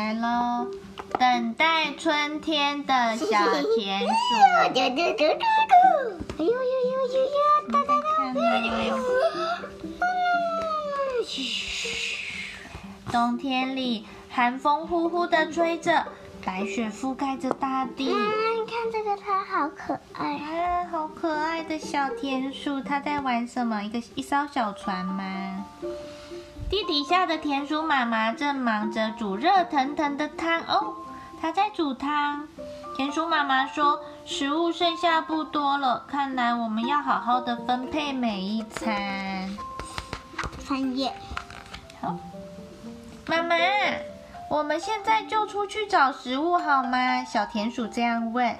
来喽，等待春天的小田鼠。哎呦呦呦呦呦！哒哒哒！冬天里，寒风呼呼的吹着，白雪覆盖着大地。啊，你看这个，它好可爱啊！好可爱的小田鼠，它在玩什么？一个一艘小船吗？地底下的田鼠妈妈正忙着煮热腾腾的汤哦，她在煮汤。田鼠妈妈说：“食物剩下不多了，看来我们要好好的分配每一餐。”翻页。好，妈妈，我们现在就出去找食物好吗？小田鼠这样问。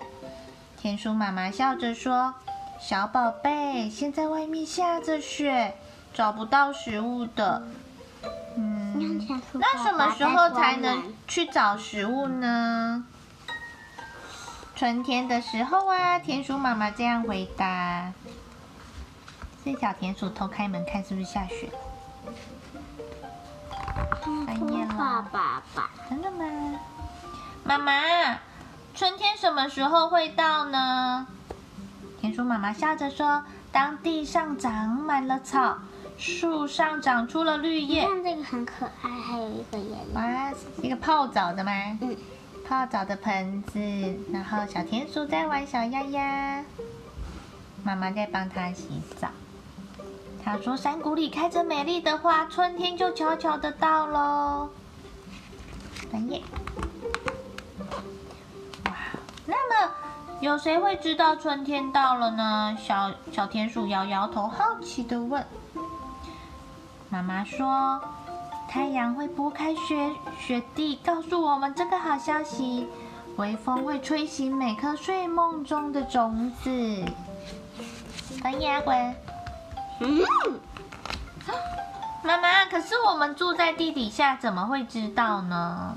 田鼠妈妈笑着说：“小宝贝，现在外面下着雪，找不到食物的。”嗯，那什么时候才能去找食物呢？春天的时候啊，田鼠妈妈这样回答。是小田鼠偷开门看是不是下雪？半夜了。爸爸爸，真的吗？妈妈，春天什么时候会到呢？田鼠妈妈笑着说：“当地上长满了草。”树上长出了绿叶，看这个很可爱，还有一个颜色。哇，一个泡澡的吗？嗯，泡澡的盆子，然后小田鼠在玩小鸭鸭，妈妈在帮它洗澡。他说：“山谷里开着美丽的花，春天就悄悄的到喽。”翻页。哇，那么有谁会知道春天到了呢？小小田鼠摇摇头，好奇的问。妈妈说：“太阳会拨开雪雪地，告诉我们这个好消息。微风会吹醒每颗睡梦中的种子。”翻页阿滚。嗯。妈妈，可是我们住在地底下，怎么会知道呢？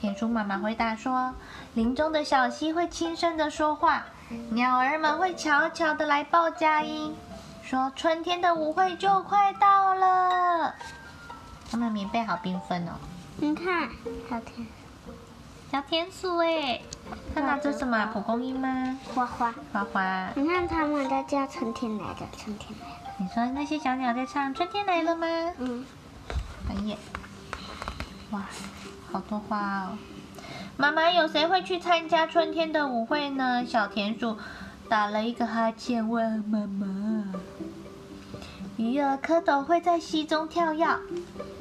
田鼠妈妈回答说：“林中的小溪会轻声的说话，鸟儿们会悄悄的来报佳音。”说春天的舞会就快到了，他们棉被好缤纷哦。你看，小田，小田鼠哎，他拿着什么？蒲公英吗？花花，花花。你看他们在叫春天来了，春天来了。你说那些小鸟在唱春天来了吗？嗯。哎呀，哇，好多花哦。妈妈，有谁会去参加春天的舞会呢？小田鼠打了一个哈欠，问妈妈。鱼儿、蝌蚪会在溪中跳跃，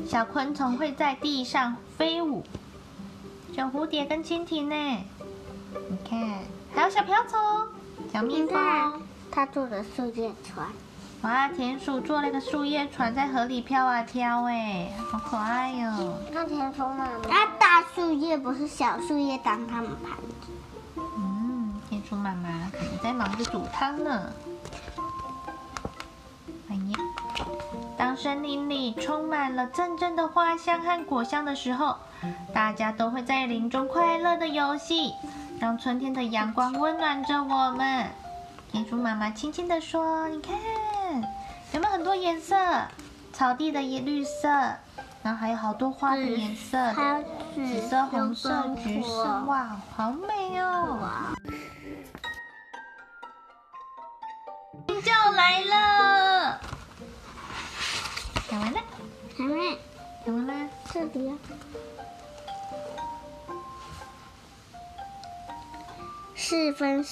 小昆虫会在地上飞舞，小蝴蝶跟蜻蜓呢？你看，还有小瓢虫、小蜜蜂。他坐的树叶船。哇，田鼠坐了个树叶船在河里飘啊飘，哎，好可爱哟、哦！那田鼠妈妈，那大树叶不是小树叶当它们盘子。嗯，田鼠妈妈可能在忙着煮汤呢。哎呀当森林里充满了阵阵的花香和果香的时候，大家都会在林中快乐的游戏，让春天的阳光温暖着我们。田鼠妈妈轻轻地说：“你看，有没有很多颜色？草地的颜绿色，然后还有好多花的颜色，紫色、红色、橘色，哇，好美哦！”来了。讲完了，还没，讲完了，这里啊。四分。